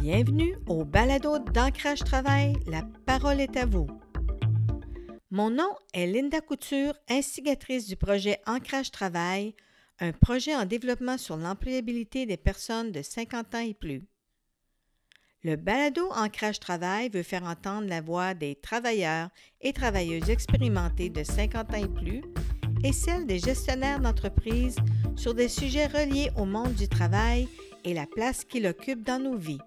Bienvenue au balado d'Ancrage Travail. La parole est à vous. Mon nom est Linda Couture, instigatrice du projet Ancrage Travail, un projet en développement sur l'employabilité des personnes de 50 ans et plus. Le balado Ancrage Travail veut faire entendre la voix des travailleurs et travailleuses expérimentés de 50 ans et plus et celle des gestionnaires d'entreprise sur des sujets reliés au monde du travail et la place qu'il occupe dans nos vies.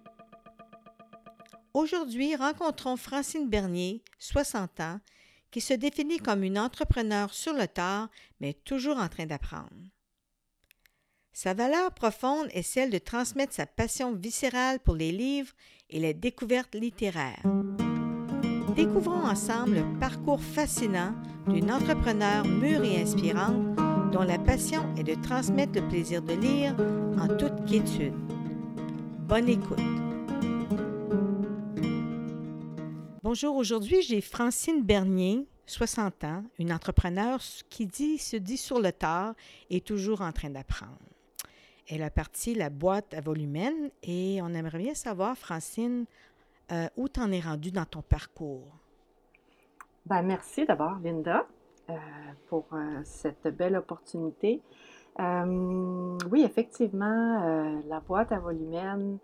Aujourd'hui, rencontrons Francine Bernier, 60 ans, qui se définit comme une entrepreneur sur le tard, mais toujours en train d'apprendre. Sa valeur profonde est celle de transmettre sa passion viscérale pour les livres et les découvertes littéraires. Découvrons ensemble le parcours fascinant d'une entrepreneur mûre et inspirante dont la passion est de transmettre le plaisir de lire en toute quiétude. Bonne écoute. Bonjour, aujourd'hui j'ai Francine Bernier, 60 ans, une entrepreneur qui se dit sur le tard et toujours en train d'apprendre. Elle a parti la boîte à volumène et on aimerait bien savoir, Francine, euh, où t'en es rendu dans ton parcours? Ben, merci d'abord, Linda, euh, pour euh, cette belle opportunité. oui, effectivement, la boîte à volumène,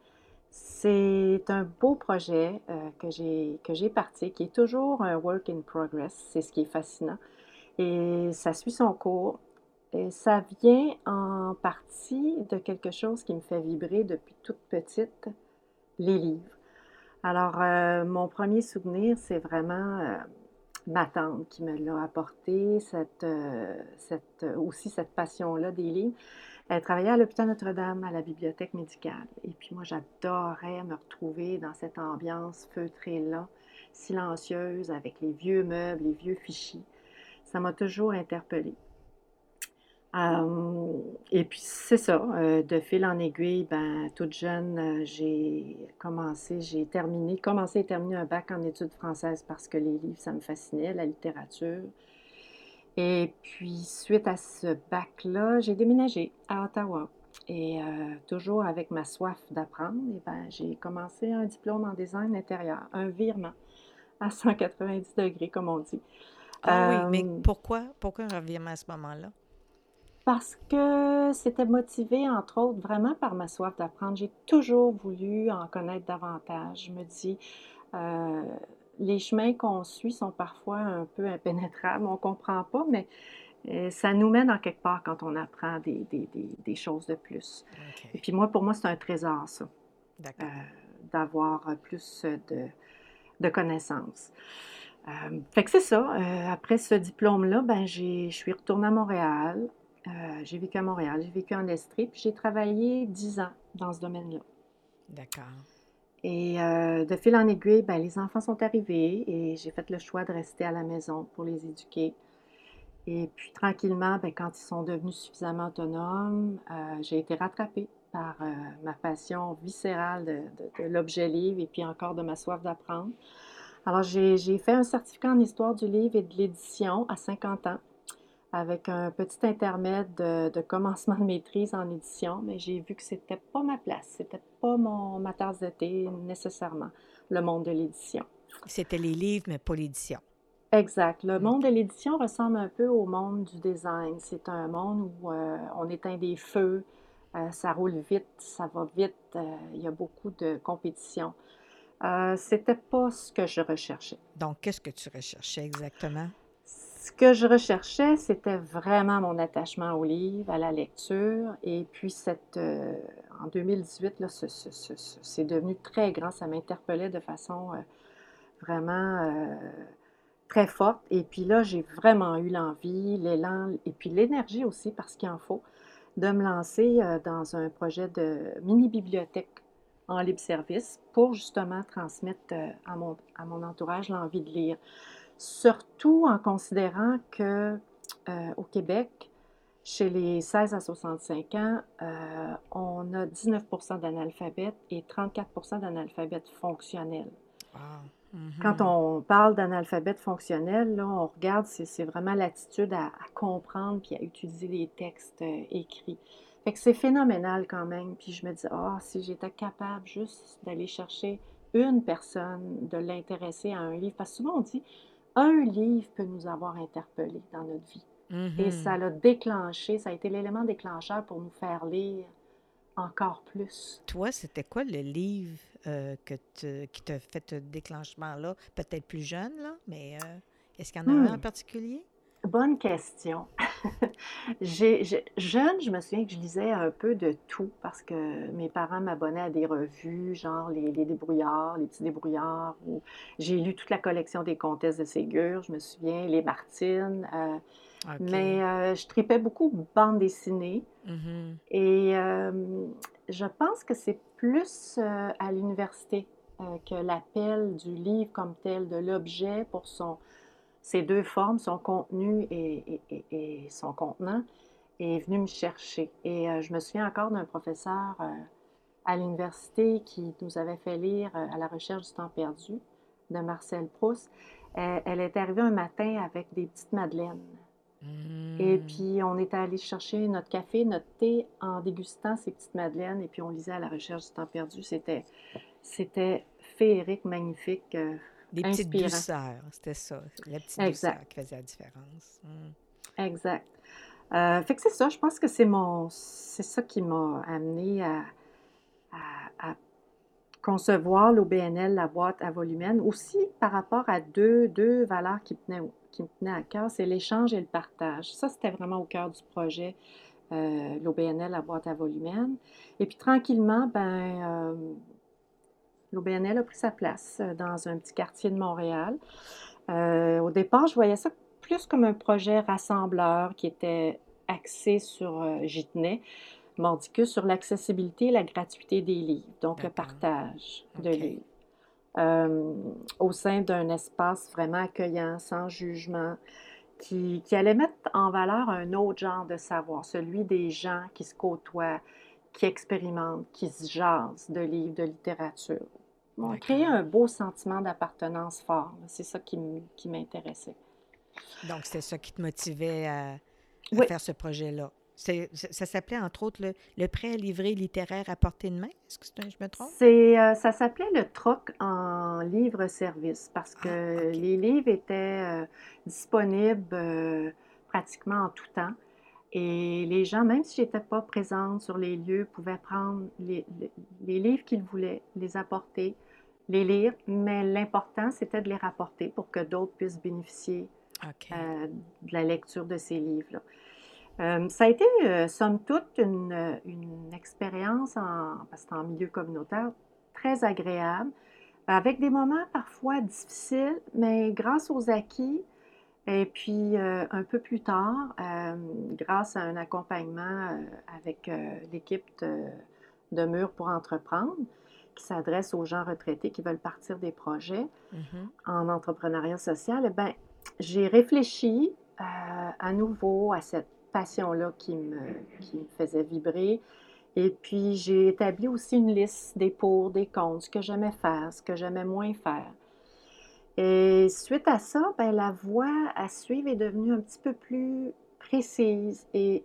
c'est un beau projet que j'ai parti, qui est toujours un work in progress. C'est ce qui est fascinant. Et ça suit son cours. Et ça vient en partie de quelque chose qui me fait vibrer depuis toute petite, les livres. Alors, euh, mon premier souvenir, c'est vraiment euh, ma tante qui me l'a apporté, euh, cette, aussi cette passion-là des livres. Elle travaillait à l'hôpital Notre-Dame, à la bibliothèque médicale. Et puis moi, j'adorais me retrouver dans cette ambiance feutrée-là, silencieuse, avec les vieux meubles, les vieux fichiers. Ça m'a toujours interpellée. Euh, et puis c'est ça, euh, de fil en aiguille, ben, toute jeune, euh, j'ai commencé, j'ai terminé, commencé et terminé un bac en études françaises parce que les livres, ça me fascinait, la littérature. Et puis suite à ce bac-là, j'ai déménagé à Ottawa. Et toujours avec ma soif d'apprendre, et ben, j'ai commencé un diplôme en design intérieur, un virement à 190 degrés, comme on dit. Ah oui, mais pourquoi, pourquoi un virement à ce moment-là? Parce que c'était motivé, entre autres, vraiment par ma soif d'apprendre. J'ai toujours voulu en connaître davantage. Je me dis, euh, les chemins qu'on suit sont parfois un peu impénétrables, on ne comprend pas, mais euh, ça nous mène en quelque part quand on apprend des, des, choses de plus. Et puis moi, pour moi, c'est un trésor, ça, euh, d'avoir plus de, de connaissances. fait que c'est ça. après ce diplôme-là, ben, je suis retournée à Montréal. Euh, j'ai vécu à Montréal, j'ai vécu en Estrie, puis j'ai travaillé dix ans dans ce domaine-là. D'accord. Et euh, de fil en aiguille, ben, les enfants sont arrivés et j'ai fait le choix de rester à la maison pour les éduquer. Et puis tranquillement, ben, quand ils sont devenus suffisamment autonomes, euh, j'ai été rattrapée par ma passion viscérale de, de l'objet livre et puis encore de ma soif d'apprendre. Alors j'ai fait un certificat en histoire du livre et de l'édition à 50 ans avec un petit intermède de, commencement de maîtrise en édition, mais j'ai vu que c'était pas ma place, c'était pas mon, ma tasse d'été nécessairement, le monde de l'édition. C'était les livres, mais pas l'édition. Exact. Le monde de l'édition ressemble un peu au monde du design. C'est un monde où euh, on éteint des feux, euh, ça roule vite, ça va vite, euh, il y a beaucoup de compétition. C'était pas ce que je recherchais. Donc, qu'est-ce que tu recherchais exactement? Ce que je recherchais, c'était vraiment mon attachement au livre, à la lecture. Et puis, cette, euh, en 2018, là, c'est devenu très grand. Ça m'interpellait de façon euh, vraiment euh, très forte. Et puis là, j'ai vraiment eu l'envie, l'élan et puis l'énergie aussi, parce qu'il en faut, de me lancer dans un projet de mini-bibliothèque en libre service pour justement transmettre à mon, à mon entourage l'envie de lire surtout en considérant que euh, au Québec, chez les 16 à 65 ans, euh, on a 19% d'analphabètes et 34 d'analphabètes fonctionnels. Mm-hmm. Quand on parle d'analphabète fonctionnel, là, on regarde, c'est vraiment l'attitude à, comprendre puis à utiliser les textes euh, écrits. Fait que c'est phénoménal quand même. Puis je me dis, ah, si j'étais capable juste d'aller chercher une personne, de l'intéresser à un livre. Parce que souvent on dit, un livre peut nous avoir interpellés dans notre vie. Et ça Mhm. l'a déclenché, ça a été l'élément déclencheur pour nous faire lire encore plus. Toi, c'était quoi le livre euh, que te- qui t'a fait ce déclenchement-là? Peut-être plus jeune, là, mais euh, est-ce qu'il y en a un en Hmm, particulier? bonne question. J'ai, jeune, je me souviens que je lisais un peu de tout parce que mes parents m'abonnaient à des revues, genre les, les débrouillards, les petits débrouillards. ou j'ai lu toute la collection des comtesses de Ségur, je me souviens, les Martines. euh, mais euh, je tripais beaucoup bande dessinée. Mhm. Et euh, je pense que c'est plus euh, à l'université que l'appel du livre comme tel, de l'objet pour son, ses deux formes, son contenu et, et- et- et son contenant, est venu me chercher. Et euh, je me souviens encore d'un professeur euh, à l'université qui nous avait fait lire euh, À la recherche du temps perdu de Marcel Proust. Elle est arrivée un matin avec des petites madeleines. Et Hmm. puis, on était allé chercher notre café, notre thé en dégustant ces petites madeleines et puis on lisait à la recherche du temps perdu. C'était, c'était féerique, magnifique, Des petites inspirant. douceurs, c'était ça. La petite douceur Exact, qui faisait la différence. Hmm. exact. Euh, fait que c'est ça, je pense que c'est mon, c'est ça qui m'a amené à, à- à concevoir l'OBNL, la boîte à volumène, aussi par rapport à deux, deux valeurs qui me tenaient, qui me tenaient à cœur, c'est l'échange et le partage. Ça, c'était vraiment au cœur du projet, euh, l'OBNL, la boîte à volumène. Et puis tranquillement, ben, euh, l'OBNL a pris sa place euh, dans un petit quartier de Montréal. Euh, au départ, je voyais ça plus comme un projet rassembleur qui était axé sur, euh, tenais, Mordicus, sur l'accessibilité et la gratuité des livres, donc le partage de livres. Euh, au sein d'un espace vraiment accueillant, sans jugement, qui, qui allait mettre en valeur un autre genre de savoir, celui des gens qui se côtoient, qui expérimentent, qui se jasent de livres, de littérature. On créait D'accord. un beau sentiment d'appartenance fort. C'est ça qui m'intéressait. Donc, c'était ça qui te motivait à, à Oui, faire ce projet-là. C'est- ça s'appelait, entre autres, le, le prêt à livrer littéraire à portée de main. Est-ce que c'est je me trompe? c'est, euh, ça s'appelait le troc en livre-service parce Ah, que OK. les livres étaient euh, disponibles euh, pratiquement en tout temps. Et les gens, même si j'étais pas présente sur les lieux, pouvaient prendre les livres qu'ils voulaient, les apporter, les lire, mais l'important, c'était de les rapporter pour que d'autres puissent bénéficier euh, de la lecture de ces livres-là. Euh, ça a été, euh, somme toute, une, une expérience en, parce que en milieu communautaire très agréable, avec des moments parfois difficiles, mais grâce aux acquis, et puis un peu plus tard, grâce à un accompagnement avec l'équipe de, de Mur pour entreprendre, qui s'adresse aux gens retraités qui veulent partir des projets Mhm. en entrepreneuriat social, eh ben, j'ai réfléchi euh, à nouveau à cette passion-là qui me, qui me faisait vibrer. Et puis, j'ai établi aussi une liste des pour, des contre, ce que j'aimais faire, ce que j'aimais moins faire. Et suite à ça, ben, la voie à suivre est devenue un petit peu plus précise et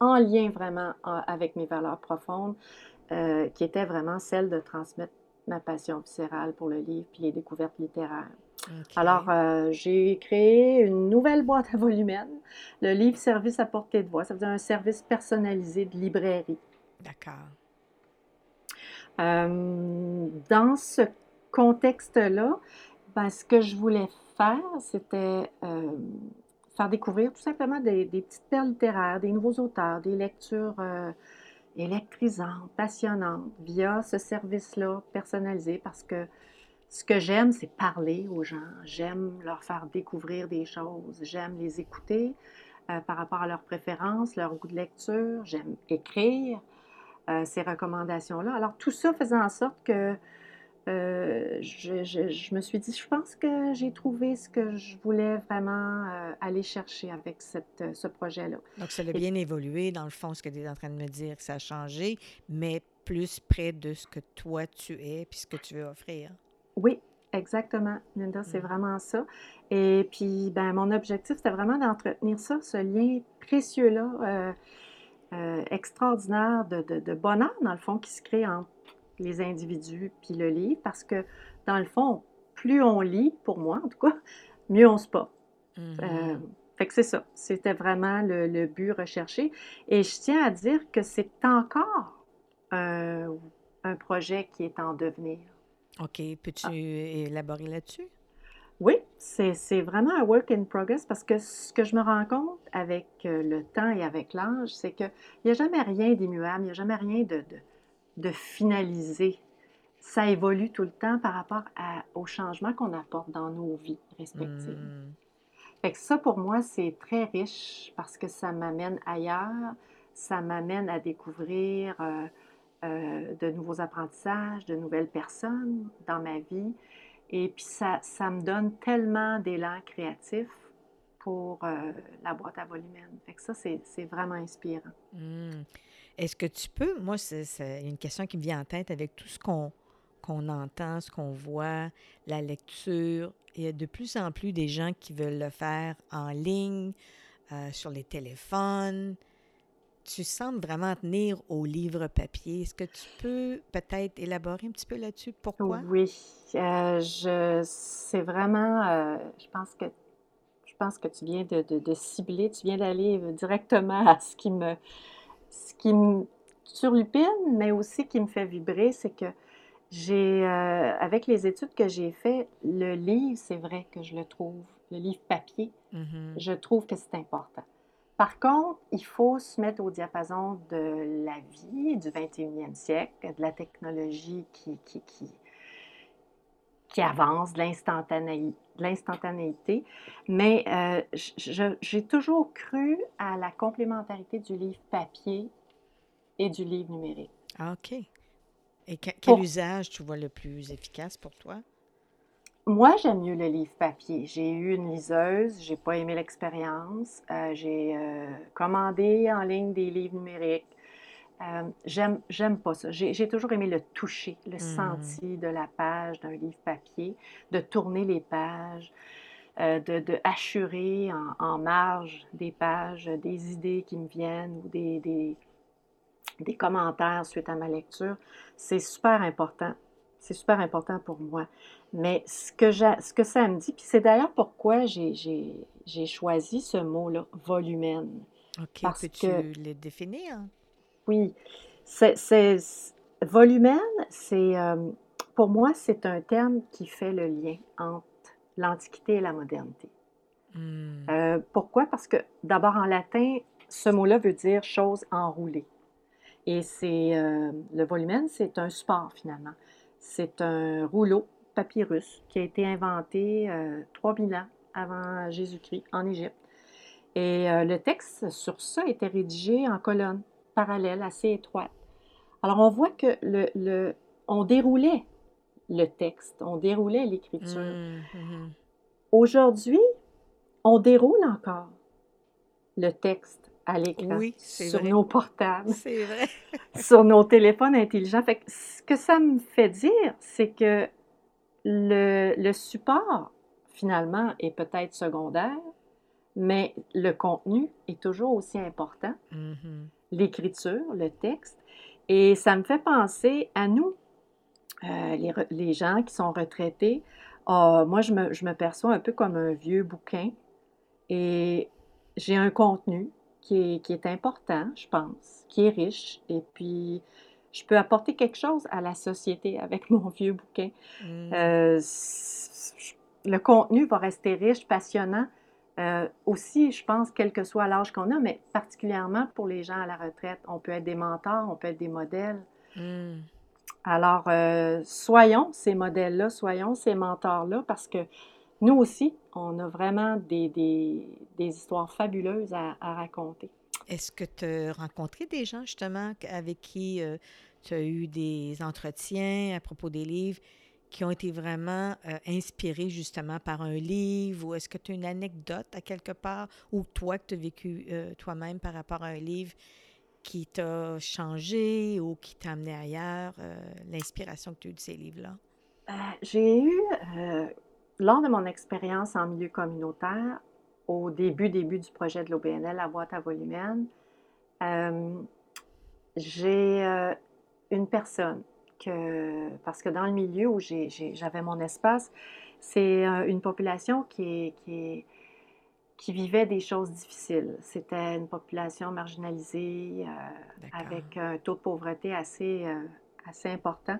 en lien vraiment en- avec mes valeurs profondes, euh, qui étaient vraiment celles de transmettre ma passion viscérale pour le livre puis les découvertes littéraires. Alors, euh, j'ai créé une nouvelle boîte à volumène, le livre service à portée de voix. Ça veut dire un service personnalisé de librairie. D'accord. Euh, dans ce contexte-là, ben, ce que je voulais faire, c'était euh, faire découvrir tout simplement des, des petites perles littéraires, des nouveaux auteurs, des lectures électrisantes, passionnantes, via ce service-là personnalisé, parce que ce que j'aime, c'est parler aux gens. J'aime leur faire découvrir des choses. J'aime les écouter euh, par rapport à leurs préférences, leur goût de lecture. J'aime écrire euh, ces recommandations-là. Alors, tout ça faisait en sorte que euh, je, je- je me suis dit, je pense que j'ai trouvé ce que je voulais vraiment euh, aller chercher avec cette, euh, ce projet-là. Donc, ça a Et bien évolué, dans le fond, ce que tu es en train de me dire, ça a changé, mais plus près de ce que toi tu es puis ce que tu veux offrir. oui, exactement, Linda, c'est Mhm. vraiment ça. Et puis, ben, mon objectif, c'était vraiment d'entretenir ça, ce lien précieux-là. euh, extraordinaire de, de, bonheur, dans le fond, qui se crée entre les individus puis le livre, parce que, dans le fond, plus on lit, pour moi en tout cas, mieux on se porte. Mm-hmm. fait que c'est ça. C'était vraiment le, le, but recherché. Et je tiens à dire que c'est encore un, un projet qui est en devenir. OK. Peux-tu ah. élaborer là-dessus? Oui, c'est vraiment un work in progress parce que ce que je me rends compte avec euh, le temps et avec l'âge, c'est qu'il n'y a jamais rien d'immuable, il n'y a jamais rien de, de, finalisé. Ça évolue tout le temps par rapport à, aux changements qu'on apporte dans nos vies respectives. Fait que ça, pour moi, c'est très riche parce que ça m'amène ailleurs, ça m'amène à découvrir euh, euh, de nouveaux apprentissages, de nouvelles personnes dans ma vie. Et puis ça, ça me donne tellement d'élan créatif pour euh, la boîte à volumène. Fait que ça, c'est vraiment inspirant. Hmm. Est-ce que tu peux, moi, c'est une question qui me vient en tête avec tout ce qu'on entend, ce qu'on voit, la lecture. Il y a de plus en plus des gens qui veulent le faire en ligne, euh, sur les téléphones tu sembles vraiment tenir au livre papier. Est-ce que tu peux peut-être élaborer un petit peu là-dessus? Pourquoi? Oui, euh, c'est vraiment, euh, je pense que tu viens de, cibler, tu viens d'aller directement à ce qui me, ce qui me surlupine, mais aussi qui me fait vibrer, c'est que j'ai, euh, avec les études que j'ai faites, le livre, c'est vrai que je le trouve, le livre papier, mm-hmm. je trouve que c'est important. Par contre, il faut se mettre au diapason de la vie du 21e siècle, de la technologie qui, qui, qui, avance, de l'instantanéité. Mais euh, j'ai toujours cru à la complémentarité du livre papier et du livre numérique. Ah, OK. Et quel usage tu vois le plus efficace pour toi? Moi, j'aime mieux le livre papier. J'ai eu une liseuse, j'ai pas aimé l'expérience. Euh, j'ai euh, commandé en ligne des livres numériques. Euh, j'aime, j'aime pas ça. J'ai, toujours aimé le toucher, le mmh. senti de la page d'un livre papier, de tourner les pages, de, de assurer en, marge des pages des idées qui me viennent ou des, des, des commentaires suite à ma lecture. C'est super important. C'est super important pour moi. Mais ce que, ce que ça me dit, puis c'est d'ailleurs pourquoi j'ai choisi ce mot-là, volumène. OK, peux-tu le définir? Oui. C'est, volumène, c'est, euh, pour moi, c'est un terme qui fait le lien entre l'Antiquité et la modernité. Hmm. Euh, pourquoi? Parce que d'abord en latin, ce mot-là veut dire chose enroulée. Et c'est euh, le volumène, c'est un support finalement. C'est un rouleau papyrus qui a été inventé euh, 3000 ans avant Jésus-Christ en Égypte. Et euh, le texte sur ça était rédigé en colonnes parallèles assez étroites. Alors on voit que le, le on déroulait le texte, on déroulait l'écriture. Mmh, mmh. Aujourd'hui, on déroule encore le texte à l'écran sur nos portables, sur nos téléphones intelligents. Fait ce que ça me fait dire, c'est que le, support, finalement, est peut-être secondaire, mais le contenu est toujours aussi important. Mm-hmm. L'écriture, le texte. Et ça me fait penser à nous, euh, les, gens qui sont retraités. Ah, moi, je me, je me perçois un peu comme un vieux bouquin et j'ai un contenu qui est, qui est, important, je pense, qui est riche. Et puis, je peux apporter quelque chose à la société avec mon vieux bouquin. Mm. Euh, le contenu va rester riche, passionnant. Euh, aussi, je pense, quel que soit l'âge qu'on a, mais particulièrement pour les gens à la retraite, on peut être des mentors, on peut être des modèles. Mm. Alors, euh, soyons ces modèles-là, soyons ces mentors-là, parce que nous aussi, on a vraiment des, des, des histoires fabuleuses à, à raconter. Est-ce que tu as rencontré des gens justement avec qui euh, tu as eu des entretiens à propos des livres? Qui ont été vraiment euh, inspirés justement par un livre ou est-ce que tu as une anecdote à quelque part ou toi que tu as vécu euh, toi-même par rapport à un livre qui t'a changé ou qui t'a amené ailleurs, l'inspiration que tu as eue de ces livres-là? J'ai eu, lors de mon expérience en milieu communautaire, au début, début du projet de l'OBNL, la boîte à volumène, Euh, j'ai euh, une personne que, parce que dans le milieu où j'avais mon espace, c'est euh, une population qui, qui, qui, vivait des choses difficiles. C'était une population marginalisée avec un taux de pauvreté assez, assez important.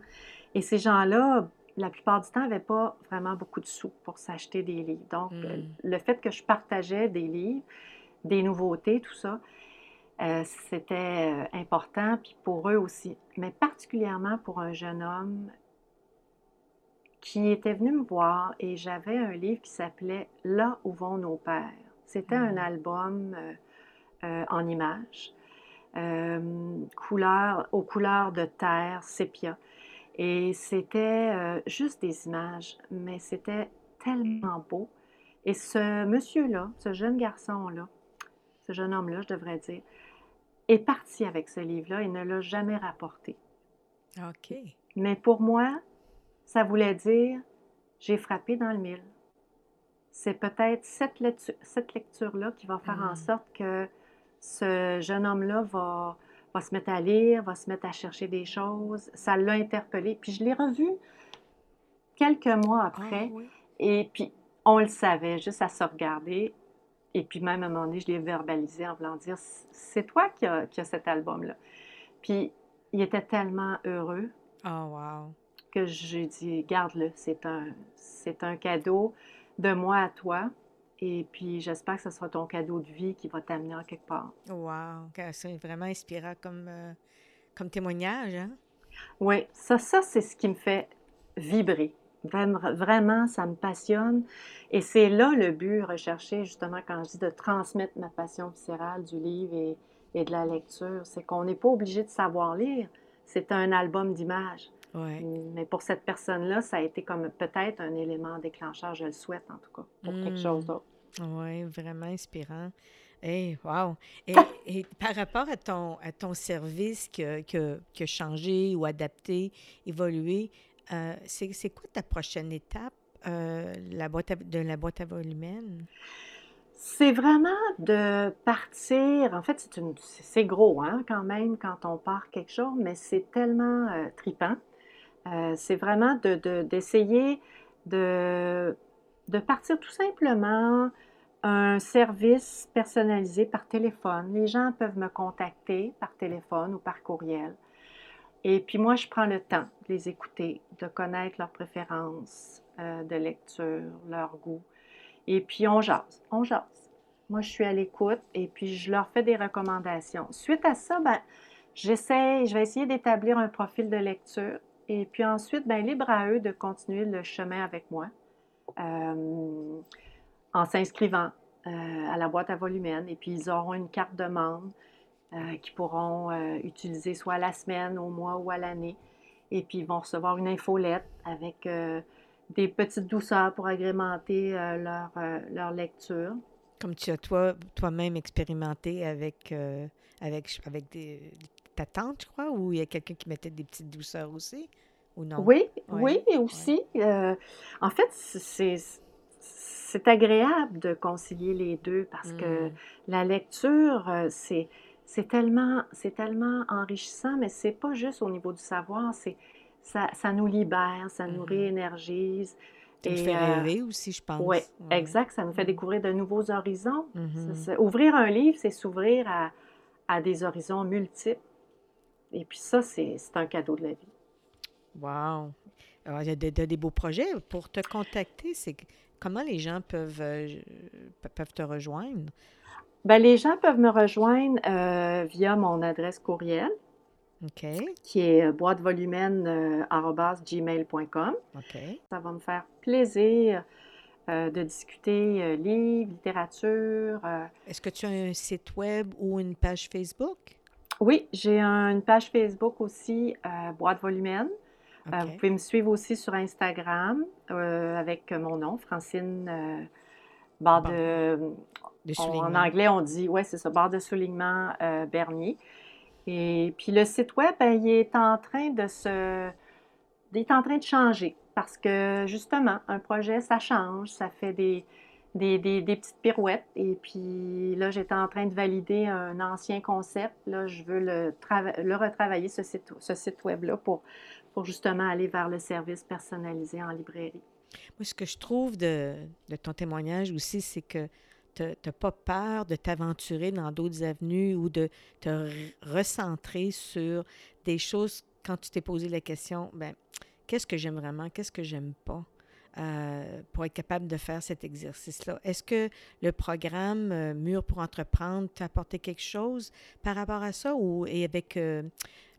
Et ces gens-là, la plupart du temps, n'avaient pas vraiment beaucoup de sous pour s'acheter des livres. Donc, hmm. le fait que je partageais des livres, des nouveautés, tout ça, euh, c'était euh, important, puis pour eux aussi, mais particulièrement pour un jeune homme qui était venu me voir et j'avais un livre qui s'appelait Là où vont nos pères. C'était un hmm. album euh, en images, couleur, aux couleurs de terre, sépia. Et c'était juste des images, mais c'était tellement beau. Et ce monsieur-là, ce jeune garçon-là, ce jeune homme-là, je devrais dire, est parti avec ce livre-là et ne l'a jamais rapporté. OK. Mais pour moi, ça voulait dire j'ai frappé dans le mille. C'est peut-être cette, lecture, là qui va faire en hmm. sorte que ce jeune homme-là va, va se mettre à lire, va se mettre à chercher des choses. Ça l'a interpellé. Puis je l'ai revu quelques mois ah après. Et puis, on le savait, juste à se regarder. Et puis même à un moment donné, je l'ai verbalisé en voulant dire, c'est toi qui as, cet album-là. Puis il était tellement heureux. Oh, wow. Que j'ai dit, garde-le, c'est un, c'est un cadeau de moi à toi. Et puis, j'espère que ce sera ton cadeau de vie qui va t'amener en quelque part. Wow! C'est vraiment inspirant comme, euh, comme témoignage, hein? Oui, ça, ça c'est ce qui me fait vibrer. Vraiment, ça me passionne. Et c'est là le but recherché, justement, quand je dis de transmettre ma passion viscérale du livre et, et de la lecture. C'est qu'on n'est pas obligé de savoir lire. C'est un album d'images. Mais pour cette personne-là, ça a été comme peut-être un élément déclencheur, je le souhaite en tout cas, pour quelque chose hmm. d'autre. Oui, vraiment inspirant. Hey, wow! Et, et, par rapport à ton, à ton service a, qui a changé ou adapté, évolué, euh, c'est quoi ta prochaine étape euh, la boîte de la boîte à volumène? C'est vraiment de partir. En fait, c'est gros hein, quand même quand on part quelque chose, mais c'est tellement euh, tripant. c'est vraiment d'essayer de, de, partir tout simplement un service personnalisé par téléphone. Les gens peuvent me contacter par téléphone ou par courriel. Et puis moi, je prends le temps de les écouter, de connaître leurs préférences euh, de lecture, leur goût. Et puis on jase, on jase. Moi, je suis à l'écoute et puis je leur fais des recommandations. Suite à ça, ben, j'essaie, je vais essayer d'établir un profil de lecture. Et puis ensuite, ben, libre à eux de continuer le chemin avec moi euh, en s'inscrivant euh, à la boîte à volumène. Et puis, ils auront une carte de membre euh, qui pourront euh, utiliser soit à la semaine, au mois ou à l'année. Et puis, ils vont recevoir une infolette avec euh, des petites douceurs pour agrémenter leur, leur, lecture. Comme tu as toi, toi-même expérimenté avec, avec, avec des, ta tante, je crois, ou il y a quelqu'un qui mettait des petites douceurs aussi, ou non? Oui, oui, aussi. en fait, c'est c'est agréable de concilier les deux parce que mmh. la lecture, c'est c'est tellement, c'est tellement enrichissant, mais c'est pas juste au niveau du savoir, c'est ça, ça nous libère, ça nous mm-hmm. réénergise. Ça nous fait euh, rêver aussi, je pense. Oui, exact. Ça nous fait mm-hmm. découvrir de nouveaux horizons. Mm-hmm. ouvrir un livre, c'est s'ouvrir à, à, des horizons multiples. Et puis ça, c'est un cadeau de la vie. Wow! Alors, il y a des, beaux projets. Pour te contacter, c'est comment les gens peuvent, euh, peuvent te rejoindre? Ben, les gens peuvent me rejoindre euh, via mon adresse courriel, qui est euh, boîtevolumène.gmail.com. Euh, Ça va me faire plaisir de discuter livres, littérature. Est-ce que tu as un site web ou une page Facebook? Oui, j'ai une page Facebook aussi, Boîte Volumène. vous pouvez me suivre aussi sur Instagram avec mon nom, Francine barre de, en anglais, on dit, ouais, c'est ça, barre de soulignement euh, Bernier. Et puis le site web, ben, il est en train de se. Il est en train de changer parce que justement, un projet, ça change, ça fait des, des, des, des, petites pirouettes. Et puis là, j'étais en train de valider un ancien concept. Là, je veux le, le retravailler, ce site, ce site web-là, pour, pour justement aller vers le service personnalisé en librairie. Moi, ce que je trouve de, de ton témoignage aussi, c'est que n'as pas peur de t'aventurer dans d'autres avenues ou de te recentrer sur des choses? Quand tu t'es posé la question, ben, qu'est-ce que j'aime vraiment, qu'est-ce que j'aime pas? Euh, pour être capable de faire cet exercice-là? Est-ce que le programme euh, Mur pour entreprendre t'a apporté quelque chose par rapport à ça ou et avec euh,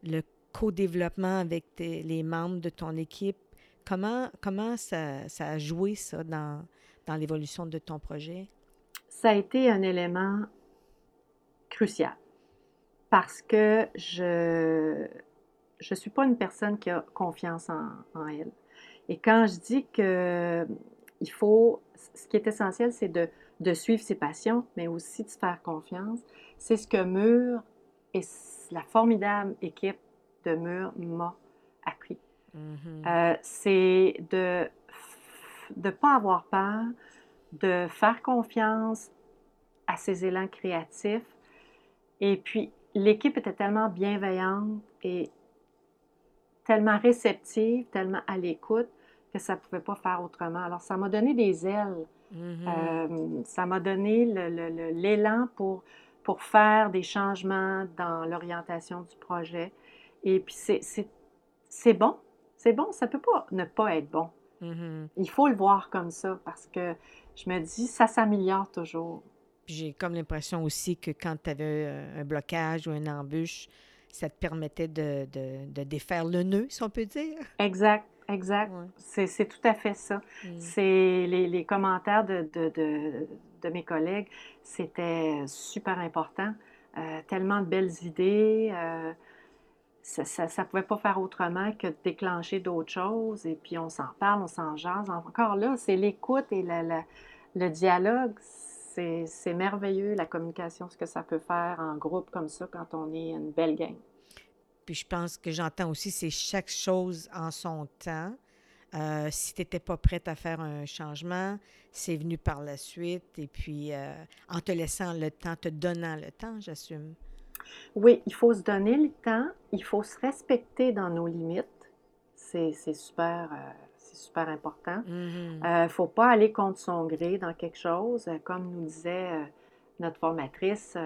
le co-développement avec les membres de ton équipe, comment, comment ça, ça a joué ça dans, dans l'évolution de ton projet? Ça a été un élément crucial parce que je je suis pas une personne qui a confiance en, en elle. Et quand je dis que il faut, ce qui est essentiel, c'est de, de, suivre ses passions, mais aussi de se faire confiance. C'est ce que Mur et la formidable équipe de Mur m'a appris. Mm-hmm. euh, c'est de ne pas avoir peur, de faire confiance à ses élans créatifs. Et puis, l'équipe était tellement bienveillante et tellement réceptive, tellement à l'écoute que ça ne pouvait pas faire autrement. Alors, ça m'a donné des ailes. Mm-hmm. Euh, ça m'a donné l'élan pour, pour faire des changements dans l'orientation du projet. Et puis, c'est bon. C'est bon. Ça ne peut pas ne pas être bon. Mm-hmm. Il faut le voir comme ça parce que je me dis, ça s'améliore toujours. J'ai comme l'impression aussi que quand tu avais un blocage ou une embûche, ça te permettait de, de, défaire le nœud, si on peut dire. Exact, exact. C'est tout à fait ça. Mm. C'est les, les, commentaires de, de, mes collègues, c'était super important. Euh, tellement de belles idées. Euh, ça ne pouvait pas faire autrement que de déclencher d'autres choses. Et puis on s'en parle, on s'en jase. Encore là, c'est l'écoute et le dialogue. C'est merveilleux, la communication, ce que ça peut faire en groupe comme ça quand on est une belle gang. Puis je pense que j'entends aussi, c'est chaque chose en son temps. Euh, si tu n'étais pas prête à faire un changement, c'est venu par la suite. Et puis, euh, en te laissant le temps, te donnant le temps, j'assume. Oui, il faut se donner le temps. Il faut se respecter dans nos limites. C'est super, euh, super important. Il mm-hmm. ne euh, faut pas aller contre son gré dans quelque chose. Euh, comme nous disait euh, notre formatrice,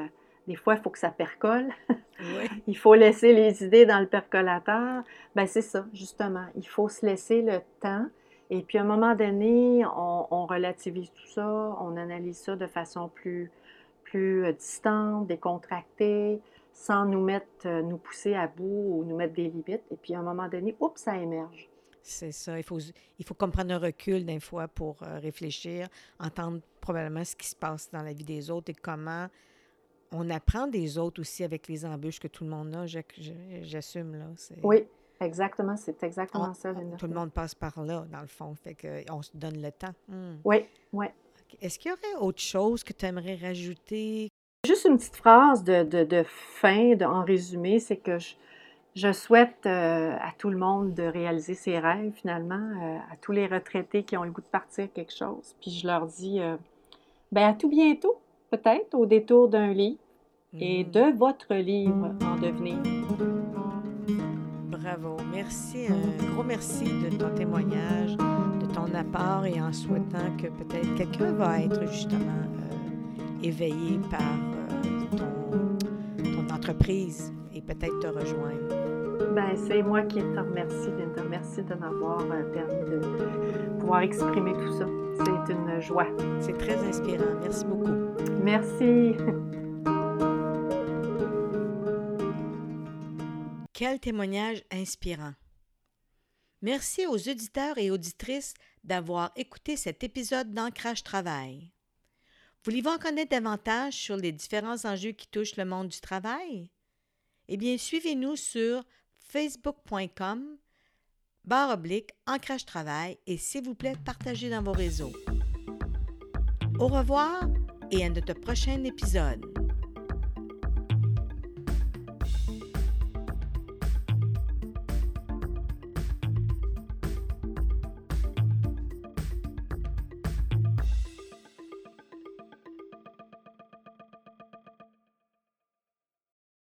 des fois, il faut que ça percole. il faut laisser les idées dans le percolateur. Ben, c'est ça, justement. Il faut se laisser le temps. Et puis, à un moment donné, on, relativise tout ça, on analyse ça de façon plus, plus distante, décontractée, sans nous mettre, nous pousser à bout ou nous mettre des limites. Et puis, à un moment donné, oups, ça émerge. C'est ça. Il faut, il faut comprendre un recul d'un fois pour euh, réfléchir, entendre probablement ce qui se passe dans la vie des autres et comment on apprend des autres aussi avec les embûches que tout le monde a. J'assume, là. Oui, exactement. C'est exactement ça. tout le monde passe par là, dans le fond. Fait qu'on se donne le temps. Hmm. Oui, oui. Est-ce qu'il y aurait autre chose que tu aimerais rajouter? Juste une petite phrase de, de, de fin, de, en résumé, c'est que je, je souhaite euh, à tout le monde de réaliser ses rêves finalement, euh, à tous les retraités qui ont le goût de partir quelque chose. Puis je leur dis, euh, ben à tout bientôt, peut-être au détour d'un livre et mm. de votre livre en devenir. Bravo, merci, un gros merci de ton témoignage, ton apport et en souhaitant que peut-être quelqu'un va être justement éveillé par ton entreprise et peut-être te rejoindre. Ben, c'est moi qui te remercie, Linda. Merci de m'avoir euh, permis de pouvoir exprimer tout ça. C'est une joie. C'est très inspirant. Merci beaucoup. Merci. Quel témoignage inspirant. Merci aux auditeurs et auditrices d'avoir écouté cet épisode d'Ancrage Travail. Voulez-vous en connaître davantage sur les différents enjeux qui touchent le monde du travail? Eh bien, suivez-nous sur facebook.com barre oblique ancrage travail et s'il vous plaît, partagez dans vos réseaux. Au revoir et à notre prochain épisode.